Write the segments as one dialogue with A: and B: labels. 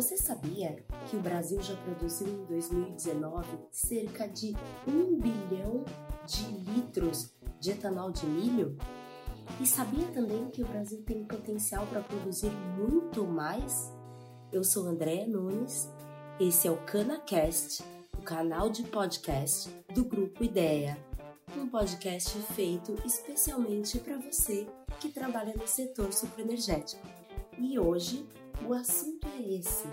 A: Você sabia que o Brasil já produziu em 2019 cerca de 1 bilhão de litros de etanol de milho? E sabia também que o Brasil tem potencial para produzir muito mais? Eu sou Andréa Nunes, esse é o CanaCast, o canal de podcast do Grupo Ideia, um podcast feito especialmente para você que trabalha no setor sucroenergético. E hoje o assunto é esse: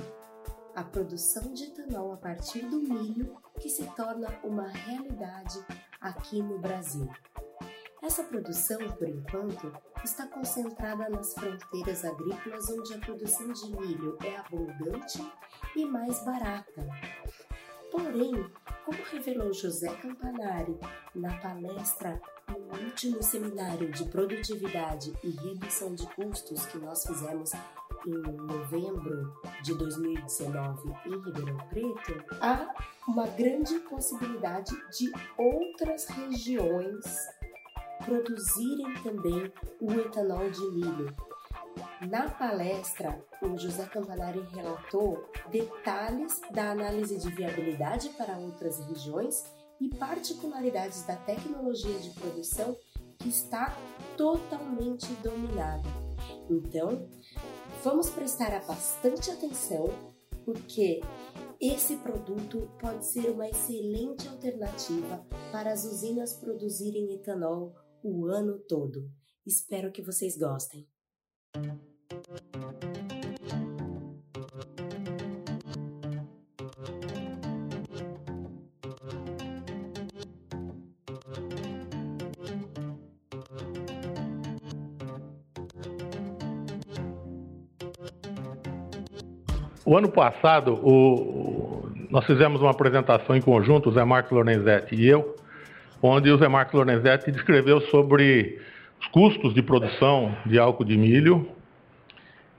A: a produção de etanol a partir do milho que se torna uma realidade aqui no Brasil. Essa produção, por enquanto, está concentrada nas fronteiras agrícolas onde a produção de milho é abundante e mais barata. Porém, como revelou José Campanari na palestra no último seminário de produtividade e redução de custos que nós fizemos em novembro de 2019 em Ribeirão Preto, há uma grande possibilidade de outras regiões produzirem também o etanol de milho. Na palestra, o José Campanari relatou detalhes da análise de viabilidade para outras regiões e particularidades da tecnologia de produção que está totalmente dominada. Então, Vamos prestar bastante atenção porque esse produto pode ser uma excelente alternativa para as usinas produzirem etanol o ano todo. Espero que vocês gostem.
B: O ano passado, o, nós fizemos uma apresentação em conjunto, o Zé Marcos Lorenzetti e eu, onde o Zé Marcos Lorenzetti descreveu sobre os custos de produção de álcool de milho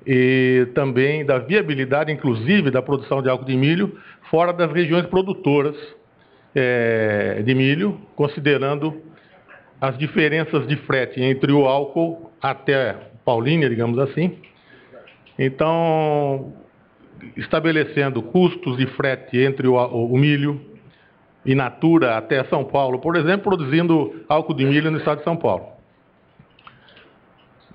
B: e também da viabilidade, inclusive, da produção de álcool de milho fora das regiões produtoras é, de milho, considerando as diferenças de frete entre o álcool até Paulínia, digamos assim. Então, estabelecendo custos de frete entre o, o milho e natura até São Paulo, por exemplo, produzindo álcool de milho no estado de São Paulo.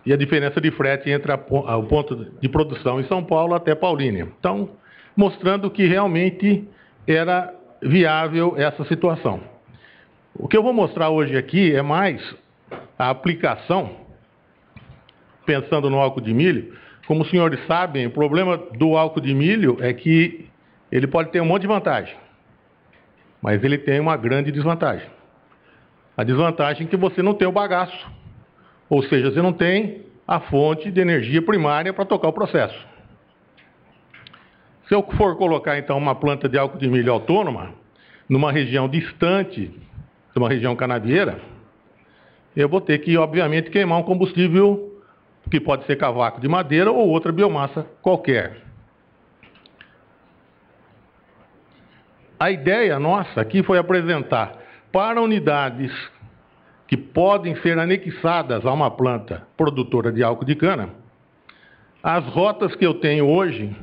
B: E a diferença de frete entre a, a, o ponto de produção em São Paulo até Paulínia. Então, mostrando que realmente era viável essa situação. O que eu vou mostrar hoje aqui é mais a aplicação, pensando no álcool de milho, como os senhores sabem, o problema do álcool de milho é que ele pode ter um monte de vantagem, mas ele tem uma grande desvantagem. A desvantagem é que você não tem o bagaço, ou seja, você não tem a fonte de energia primária para tocar o processo. Se eu for colocar então uma planta de álcool de milho autônoma numa região distante de uma região canavieira, eu vou ter que, obviamente, queimar um combustível que pode ser cavaco de madeira ou outra biomassa qualquer. A ideia nossa aqui foi apresentar para unidades que podem ser anexadas a uma planta produtora de álcool de cana, as rotas que eu tenho hoje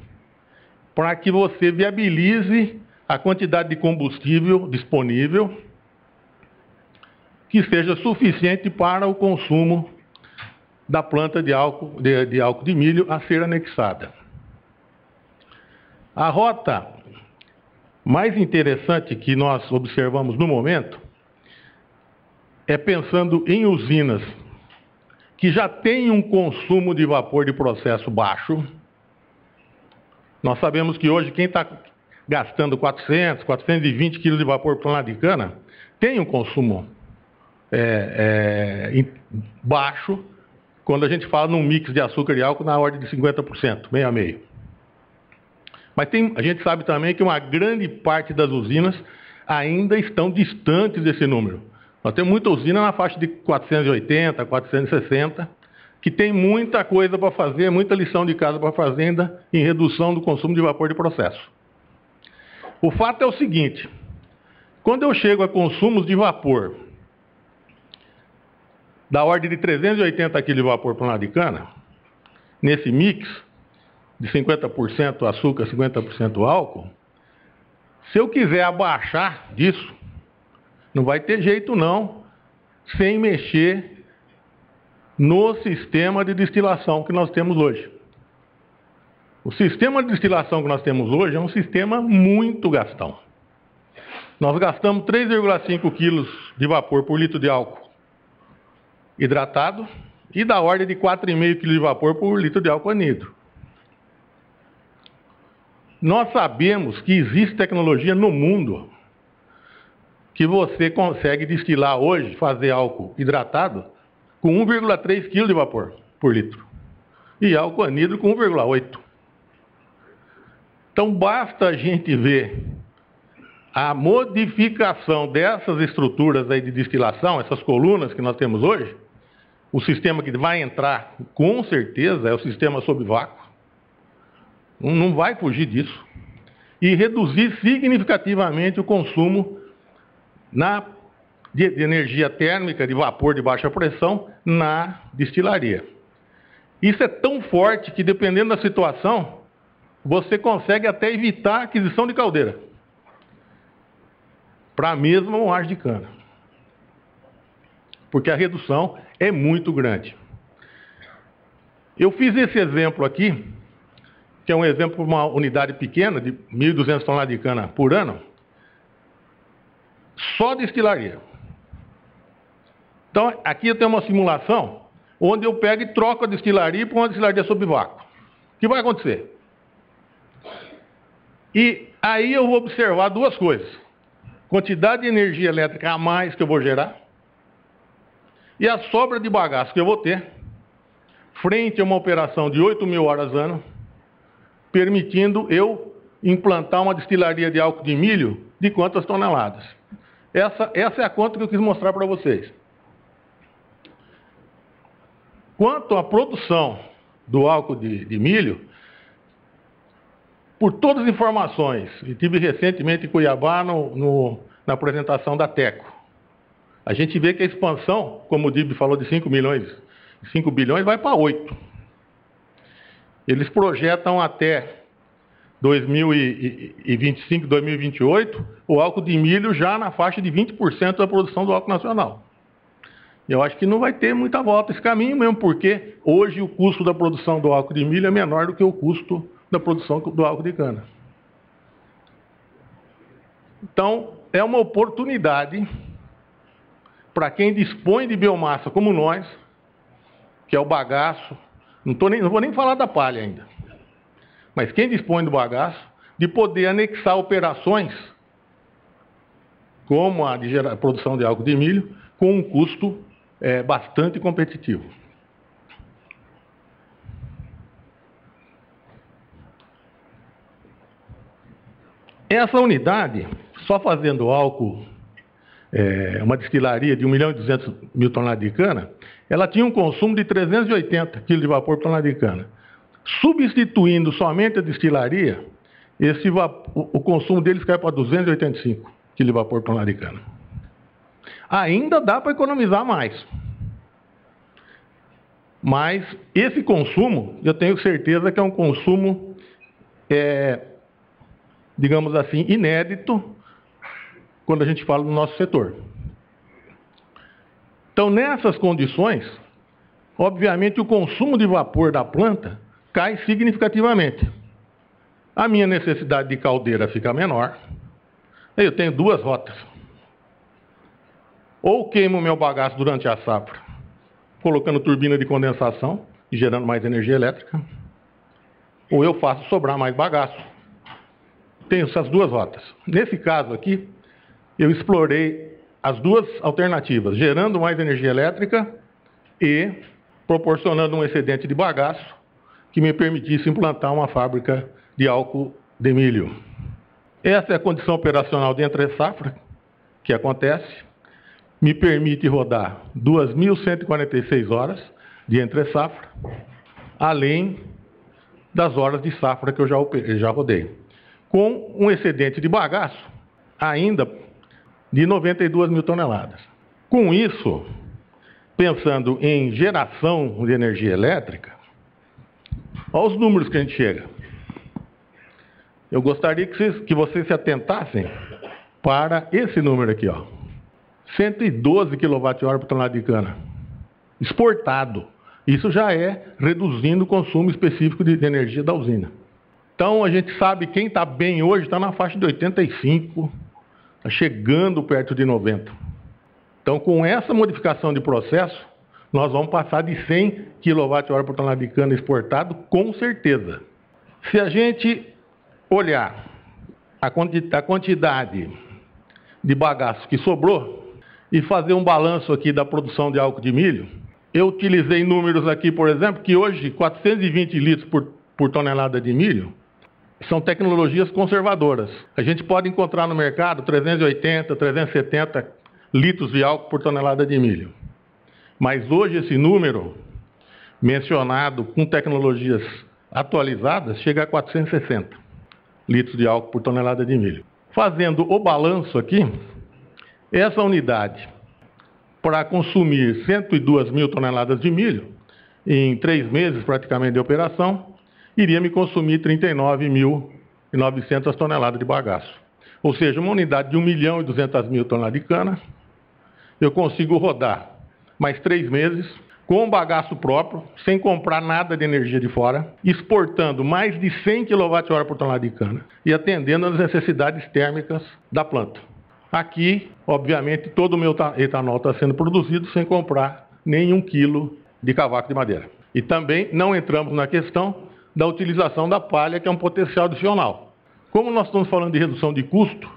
B: para que você viabilize a quantidade de combustível disponível que seja suficiente para o consumo da planta de álcool de, de álcool de milho a ser anexada. A rota mais interessante que nós observamos no momento é pensando em usinas que já têm um consumo de vapor de processo baixo. Nós sabemos que hoje quem está gastando 400, 420 quilos de vapor por tonelada de cana tem um consumo é, é, baixo quando a gente fala num mix de açúcar e álcool na ordem de 50%, meio a meio. Mas tem, a gente sabe também que uma grande parte das usinas ainda estão distantes desse número. Nós temos muita usina na faixa de 480, 460, que tem muita coisa para fazer, muita lição de casa para fazer ainda em redução do consumo de vapor de processo. O fato é o seguinte: quando eu chego a consumos de vapor da ordem de 380 kg de vapor por lado de cana, nesse mix, de 50% açúcar, 50% álcool, se eu quiser abaixar disso, não vai ter jeito não, sem mexer no sistema de destilação que nós temos hoje. O sistema de destilação que nós temos hoje é um sistema muito gastão. Nós gastamos 3,5 quilos de vapor por litro de álcool hidratado e da ordem de 4,5 kg de vapor por litro de álcool anidro. Nós sabemos que existe tecnologia no mundo que você consegue destilar hoje, fazer álcool hidratado com 1,3 kg de vapor por litro. E álcool anidro com 1,8. Então basta a gente ver a modificação dessas estruturas aí de destilação, essas colunas que nós temos hoje, o sistema que vai entrar, com certeza, é o sistema sob vácuo. Não vai fugir disso. E reduzir significativamente o consumo na, de, de energia térmica, de vapor de baixa pressão, na destilaria. Isso é tão forte que, dependendo da situação, você consegue até evitar a aquisição de caldeira para a mesma moagem de cana. Porque a redução é muito grande. Eu fiz esse exemplo aqui, que é um exemplo de uma unidade pequena, de 1.200 toneladas de cana por ano, só destilaria. Então, aqui eu tenho uma simulação onde eu pego e troco a destilaria por uma destilaria sob vácuo. O que vai acontecer? E aí eu vou observar duas coisas. Quantidade de energia elétrica a mais que eu vou gerar e a sobra de bagaço que eu vou ter, frente a uma operação de 8 mil horas ano, permitindo eu implantar uma destilaria de álcool de milho de quantas toneladas. Essa, essa é a conta que eu quis mostrar para vocês. Quanto à produção do álcool de, de milho, por todas as informações, e tive recentemente em Cuiabá no, no, na apresentação da TECO, a gente vê que a expansão, como o Dib falou de 5 milhões, 5 bilhões vai para 8. Eles projetam até 2025, 2028, o álcool de milho já na faixa de 20% da produção do álcool nacional. Eu acho que não vai ter muita volta esse caminho mesmo, porque hoje o custo da produção do álcool de milho é menor do que o custo da produção do álcool de cana. Então, é uma oportunidade para quem dispõe de biomassa como nós, que é o bagaço, não, nem, não vou nem falar da palha ainda, mas quem dispõe do bagaço, de poder anexar operações como a de gera, produção de álcool de milho, com um custo é, bastante competitivo. Essa unidade, só fazendo álcool é, uma destilaria de 1 milhão e 200 mil toneladas de cana, ela tinha um consumo de 380 kg de vapor por tonelada de cana. Substituindo somente a destilaria, esse vapor, o consumo deles cai para 285 kg de vapor por tonelada de cana. Ainda dá para economizar mais. Mas esse consumo, eu tenho certeza que é um consumo, é, digamos assim, inédito quando a gente fala do nosso setor. Então, nessas condições, obviamente o consumo de vapor da planta cai significativamente. A minha necessidade de caldeira fica menor. Eu tenho duas rotas. Ou queimo meu bagaço durante a safra, colocando turbina de condensação e gerando mais energia elétrica, ou eu faço sobrar mais bagaço. Tenho essas duas rotas. Nesse caso aqui, eu explorei as duas alternativas, gerando mais energia elétrica e proporcionando um excedente de bagaço que me permitisse implantar uma fábrica de álcool de milho. Essa é a condição operacional de entre-safra que acontece. Me permite rodar 2.146 horas de entre-safra, além das horas de safra que eu já, já rodei. Com um excedente de bagaço ainda de 92 mil toneladas. Com isso, pensando em geração de energia elétrica, Olha os números que a gente chega. Eu gostaria que vocês, que vocês se atentassem para esse número aqui, ó. 112 kWh por tonelada de cana. Exportado. Isso já é reduzindo o consumo específico de energia da usina. Então a gente sabe quem está bem hoje está na faixa de 85, está chegando perto de 90. Então com essa modificação de processo, nós vamos passar de 100 kWh por tonelada de cana exportado com certeza. Se a gente olhar a quantidade de bagaço que sobrou e fazer um balanço aqui da produção de álcool de milho, eu utilizei números aqui, por exemplo, que hoje 420 litros por, por tonelada de milho são tecnologias conservadoras. A gente pode encontrar no mercado 380, 370 litros de álcool por tonelada de milho. Mas hoje esse número mencionado com tecnologias atualizadas chega a 460 litros de álcool por tonelada de milho. Fazendo o balanço aqui, essa unidade para consumir 102 mil toneladas de milho em três meses praticamente de operação, iria me consumir 39.900 toneladas de bagaço. Ou seja, uma unidade de 1 milhão e 200 mil toneladas de cana, eu consigo rodar mais três meses com bagaço próprio, sem comprar nada de energia de fora, exportando mais de 100 kWh por tonelada de cana e atendendo às necessidades térmicas da planta. Aqui, obviamente, todo o meu etanol está sendo produzido sem comprar nenhum quilo de cavaco de madeira. E também não entramos na questão da utilização da palha, que é um potencial adicional. Como nós estamos falando de redução de custo,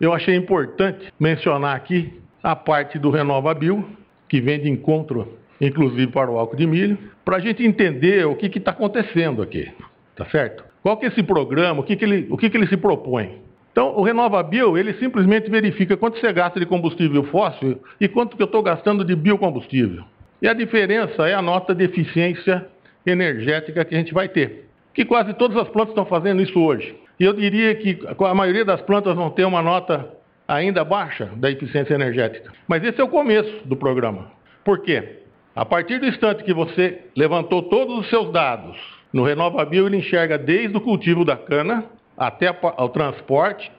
B: eu achei importante mencionar aqui a parte do RenovaBio, que vem de encontro, inclusive, para o álcool de milho, para a gente entender o que está acontecendo aqui, tá certo? Qual que é esse programa, o que, que, ele, o que, que ele se propõe? Então, o RenovaBio, ele simplesmente verifica quanto você gasta de combustível fóssil e quanto que eu estou gastando de biocombustível. E a diferença é a nota de eficiência energética que a gente vai ter. Que quase todas as plantas estão fazendo isso hoje. E eu diria que a maioria das plantas vão ter uma nota ainda baixa da eficiência energética. Mas esse é o começo do programa. Por quê? A partir do instante que você levantou todos os seus dados no RenovaBio, ele enxerga desde o cultivo da cana até ao transporte,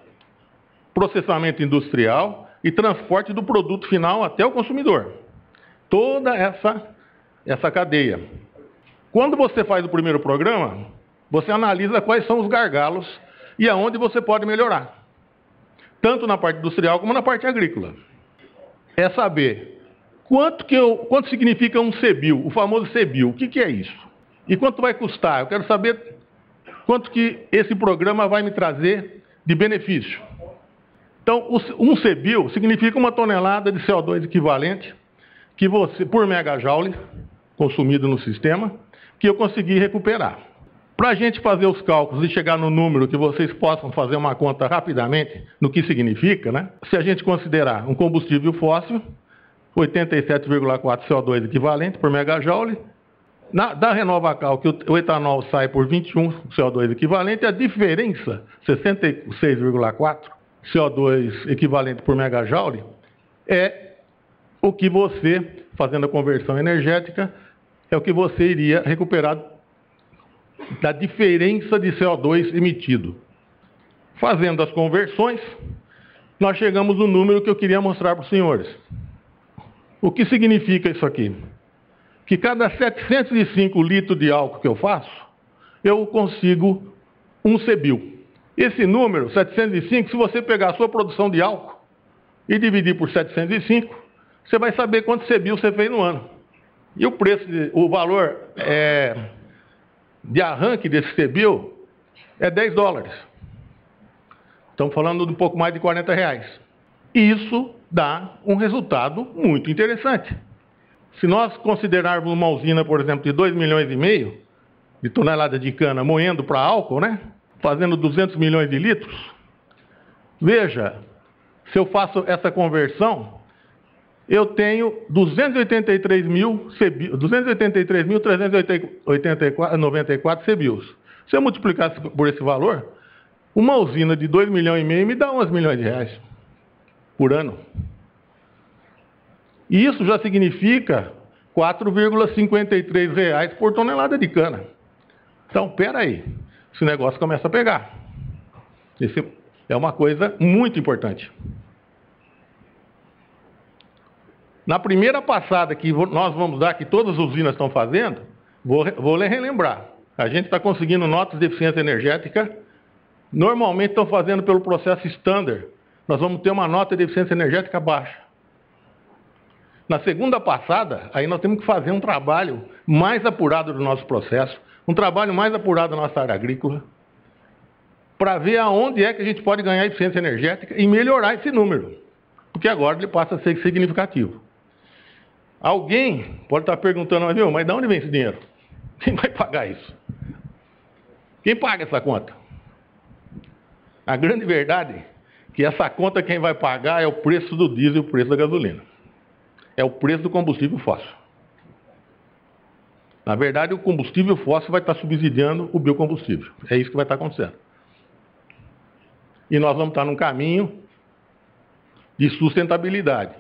B: processamento industrial e transporte do produto final até o consumidor. Toda essa, essa cadeia. Quando você faz o primeiro programa, você analisa quais são os gargalos e aonde você pode melhorar tanto na parte industrial como na parte agrícola. É saber quanto, que eu, quanto significa um CBIL, o famoso CBIL, o que, que é isso? E quanto vai custar? Eu quero saber quanto que esse programa vai me trazer de benefício. Então, um CBIL significa uma tonelada de CO2 equivalente que você, por megajoule consumido no sistema, que eu consegui recuperar. Para a gente fazer os cálculos e chegar no número que vocês possam fazer uma conta rapidamente no que significa, né? se a gente considerar um combustível fóssil, 87,4 CO2 equivalente por megajoule, na, da Renovacal, que o, o, etanol sai por 21 CO2 equivalente, a diferença, 66,4 CO2 equivalente por megajoule, é o que você, fazendo a conversão energética, é o que você iria recuperar da diferença de CO2 emitido. Fazendo as conversões, nós chegamos no número que eu queria mostrar para os senhores. O que significa isso aqui? Que cada 705 litros de álcool que eu faço, eu consigo um CBIL. Esse número, 705, se você pegar a sua produção de álcool e dividir por 705, você vai saber quanto CBIL você fez no ano. E o preço, o valor é de arranque desse CBIL é 10 dólares. Estamos falando de um pouco mais de 40 reais. Isso dá um resultado muito interessante. Se nós considerarmos uma usina, por exemplo, de 2 milhões e meio de toneladas de cana moendo para álcool, né? fazendo 200 milhões de litros, veja, se eu faço essa conversão, eu tenho 283.394 CBIOS. Se eu multiplicar por esse valor, uma usina de 2 milhões e meio me dá 11 milhões de reais por ano. E isso já significa 4,53 reais por tonelada de cana. Então, pera aí, esse negócio começa a pegar. Esse é uma coisa muito importante. Na primeira passada que nós vamos dar, que todas as usinas estão fazendo, vou, vou relembrar. A gente está conseguindo notas de eficiência energética, normalmente estão fazendo pelo processo standard. Nós vamos ter uma nota de eficiência energética baixa. Na segunda passada, aí nós temos que fazer um trabalho mais apurado do nosso processo, um trabalho mais apurado da nossa área agrícola, para ver aonde é que a gente pode ganhar eficiência energética e melhorar esse número. Porque agora ele passa a ser significativo. Alguém pode estar perguntando, mas, meu, mas de onde vem esse dinheiro? Quem vai pagar isso? Quem paga essa conta? A grande verdade é que essa conta quem vai pagar é o preço do diesel e o preço da gasolina. É o preço do combustível fóssil. Na verdade, o combustível fóssil vai estar subsidiando o biocombustível. É isso que vai estar acontecendo. E nós vamos estar num caminho de sustentabilidade,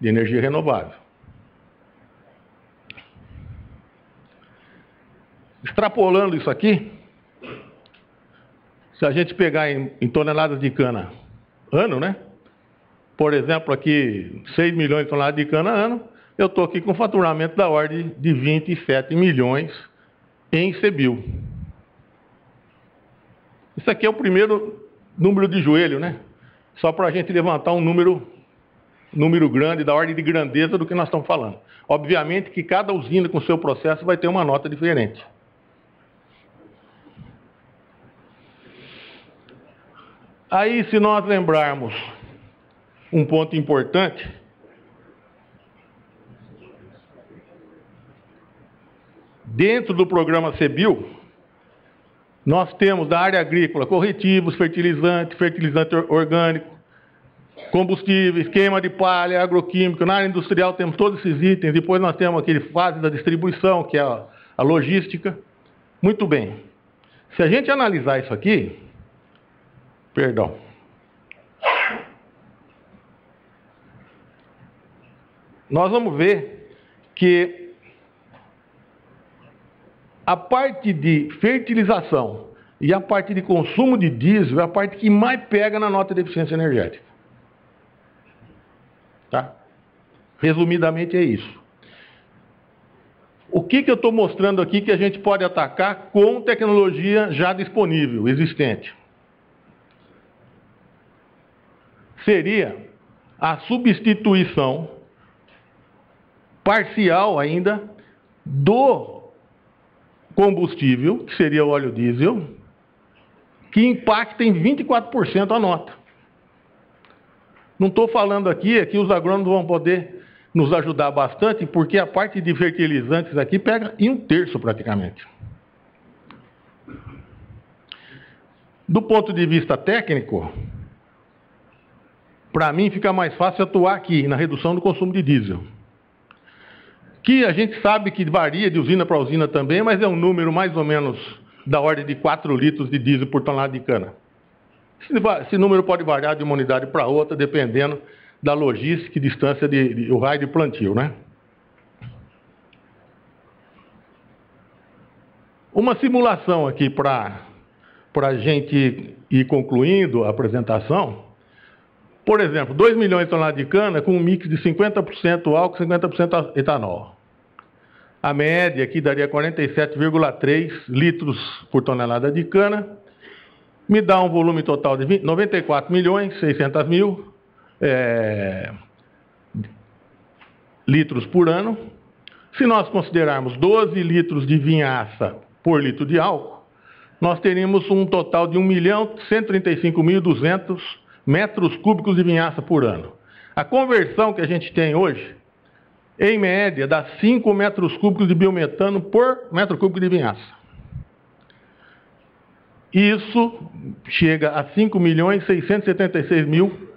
B: de energia renovável. Extrapolando isso aqui, se a gente pegar em, em toneladas de cana ano, né? Por exemplo, aqui 6 milhões de toneladas de cana ano, eu estou aqui com faturamento da ordem de 27 milhões em CBIL. Isso aqui é o primeiro número de joelho, né? Só para a gente levantar um número, número grande, da ordem de grandeza do que nós estamos falando. Obviamente que cada usina com seu processo vai ter uma nota diferente. Aí, se nós lembrarmos um ponto importante, dentro do programa CEBIL, nós temos da área agrícola corretivos, fertilizante, fertilizante orgânico, combustíveis, queima de palha, agroquímico. Na área industrial temos todos esses itens. Depois nós temos aquele fase da distribuição, que é a, a logística. Muito bem. Se a gente analisar isso aqui, Perdão. Nós vamos ver que a parte de fertilização e a parte de consumo de diesel é a parte que mais pega na nota de eficiência energética. Tá? Resumidamente é isso. O que, que eu estou mostrando aqui que a gente pode atacar com tecnologia já disponível, existente? Seria a substituição parcial ainda do combustível, que seria o óleo diesel, que impacta em 24% a nota. Não estou falando aqui, aqui os agrônomos vão poder nos ajudar bastante, porque a parte de fertilizantes aqui pega em um terço praticamente. Do ponto de vista técnico, para mim fica mais fácil atuar aqui na redução do consumo de diesel. Que a gente sabe que varia de usina para usina também, mas é um número mais ou menos da ordem de 4 litros de diesel por tonelada de cana. Esse número pode variar de uma unidade para outra, dependendo da logística e distância de, de, o raio de plantio, né? Uma simulação aqui para a gente ir concluindo a apresentação. Por exemplo, 2 milhões de toneladas de cana com um mix de 50% álcool e 50% etanol. A média aqui daria 47,3 litros por tonelada de cana. Me dá um volume total de 20, 94 milhões 600 mil é, litros por ano. Se nós considerarmos 12 litros de vinhaça por litro de álcool, nós teríamos um total de 1 milhão 135.200 metros cúbicos de vinhaça por ano. A conversão que a gente tem hoje, em média, dá 5 metros cúbicos de biometano por metro cúbico de vinhaça. Isso chega a 5 milhões 676 mil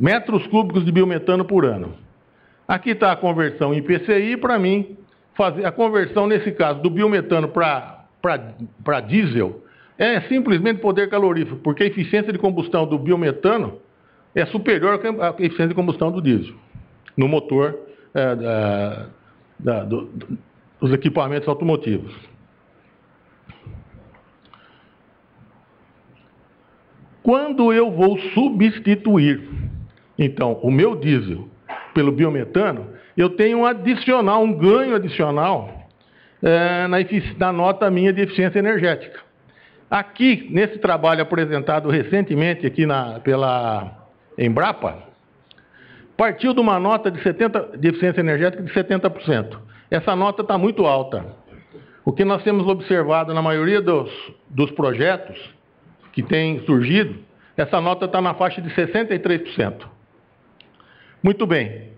B: metros cúbicos de biometano por ano. Aqui está a conversão em PCI, para mim, fazer a conversão, nesse caso, do biometano para diesel, é simplesmente poder calorífico, porque a eficiência de combustão do biometano é superior à eficiência de combustão do diesel no motor é, da, da, do, dos equipamentos automotivos. Quando eu vou substituir, então, o meu diesel pelo biometano, eu tenho um adicional, um ganho adicional é, na, na nota minha de eficiência energética. Aqui, nesse trabalho apresentado recentemente aqui na, pela Embrapa, partiu de uma nota de, 70, de eficiência energética de 70%. Essa nota está muito alta. O que nós temos observado na maioria dos, dos projetos que têm surgido, essa nota está na faixa de 63%. Muito bem.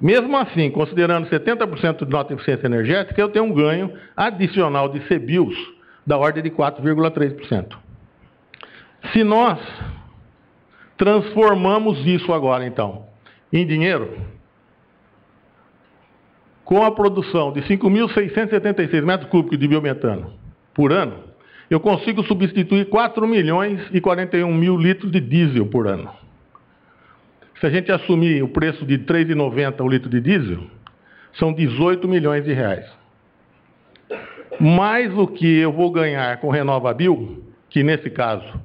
B: Mesmo assim, considerando 70% de nota de eficiência energética, eu tenho um ganho adicional de CBIOS da ordem de 4,3%. Se nós transformamos isso agora, então, em dinheiro, com a produção de 5.676 metros cúbicos de biometano por ano, eu consigo substituir 4 milhões e 41 mil litros de diesel por ano. Se a gente assumir o preço de R$ 3,90 o litro de diesel, são 18 milhões de reais. Mais o que eu vou ganhar com RenovaBio, que nesse caso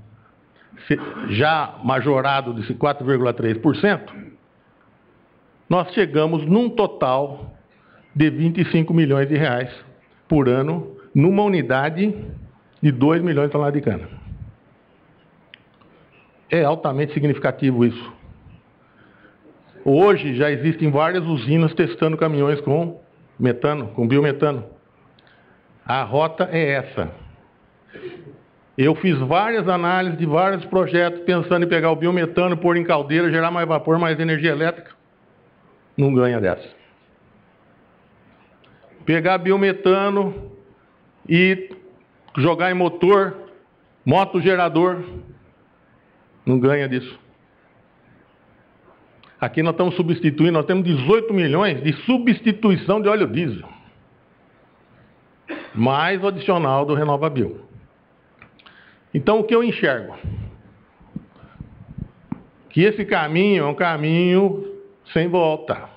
B: já majorado de 4,3%, nós chegamos num total de 25 milhões de reais por ano numa unidade de 2 milhões de toneladas de cana. É altamente significativo isso. Hoje já existem várias usinas testando caminhões com metano, com biometano. A rota é essa. Eu fiz várias análises de vários projetos pensando em pegar o biometano, pôr em caldeira, gerar mais vapor, mais energia elétrica. Não ganha dessa. Pegar biometano e jogar em motor, moto gerador, não ganha disso. Aqui nós estamos substituindo, nós temos 18 milhões de substituição de óleo diesel. Mais o adicional do Renovabil. Então o que eu enxergo? Que esse caminho é um caminho sem volta.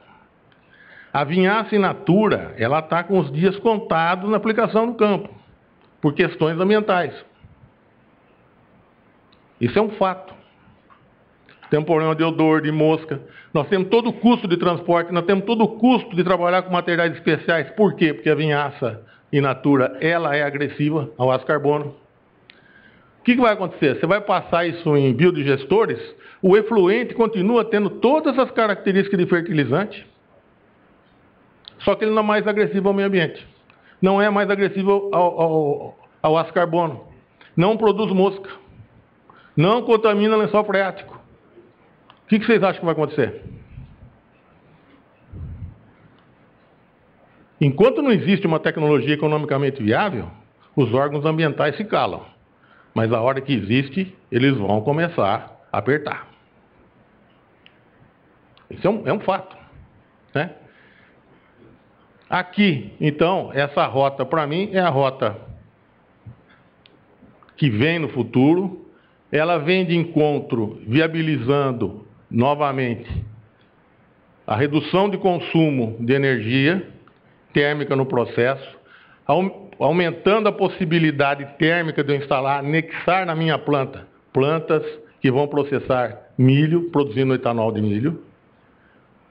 B: A vinhaça in natura, ela está com os dias contados na aplicação no campo, por questões ambientais. Isso é um fato temos problema de odor, de mosca. Nós temos todo o custo de transporte, nós temos todo o custo de trabalhar com materiais especiais. Por quê? Porque a vinhaça in natura, ela é agressiva ao aço carbono. O que, que vai acontecer? Você vai passar isso em biodigestores, o efluente continua tendo todas as características de fertilizante, só que ele não é mais agressivo ao meio ambiente. Não é mais agressivo ao, aço carbono. Não produz mosca. Não contamina lençol freático que, que vocês acham que vai acontecer? Enquanto não existe uma tecnologia economicamente viável, os órgãos ambientais se calam. Mas a hora que existe, eles vão começar a apertar. Isso é um, é um fato. Né? Aqui, então, essa rota, para mim, é a rota que vem no futuro. Ela vem de encontro, viabilizando novamente, a redução de consumo de energia térmica no processo, aumentando a possibilidade térmica de eu instalar, anexar na minha planta plantas que vão processar milho, produzindo etanol de milho.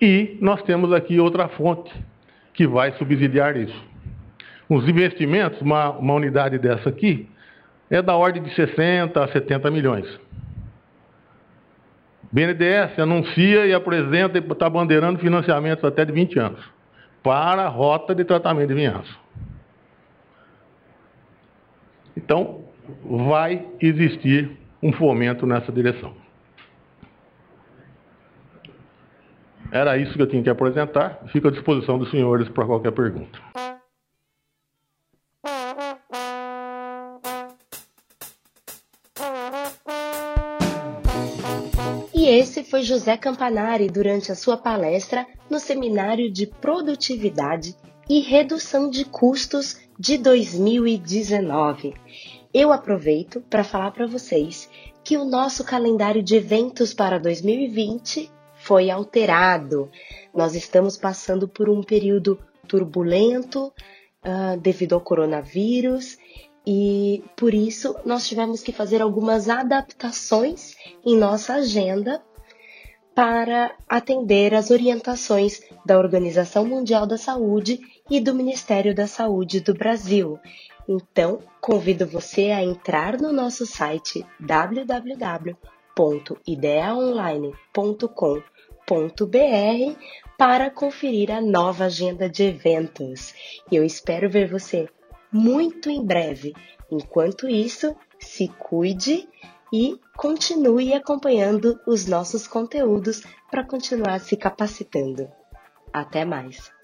B: E nós temos aqui outra fonte que vai subsidiar isso. Os investimentos, uma, uma unidade dessa aqui, é da ordem de 60 a 70 milhões. BNDES anuncia e apresenta e está bandeirando financiamentos até de 20 anos para a rota de tratamento de vinhaço. Então, vai existir um fomento nessa direção. Era isso que eu tinha que apresentar. Fico à disposição dos senhores para qualquer pergunta.
A: Foi José Campanari durante a sua palestra no Seminário de Produtividade e Redução de Custos de 2019. Eu aproveito para falar para vocês que o nosso calendário de eventos para 2020 foi alterado. Nós estamos passando por um período turbulento uh, devido ao coronavírus e por isso nós tivemos que fazer algumas adaptações em nossa agenda para atender às orientações da Organização Mundial da Saúde e do Ministério da Saúde do Brasil. Então, convido você a entrar no nosso site www.ideaonline.com.br para conferir a nova agenda de eventos. Eu espero ver você muito em breve. Enquanto isso, se cuide e continue acompanhando os nossos conteúdos para continuar se capacitando. Até mais!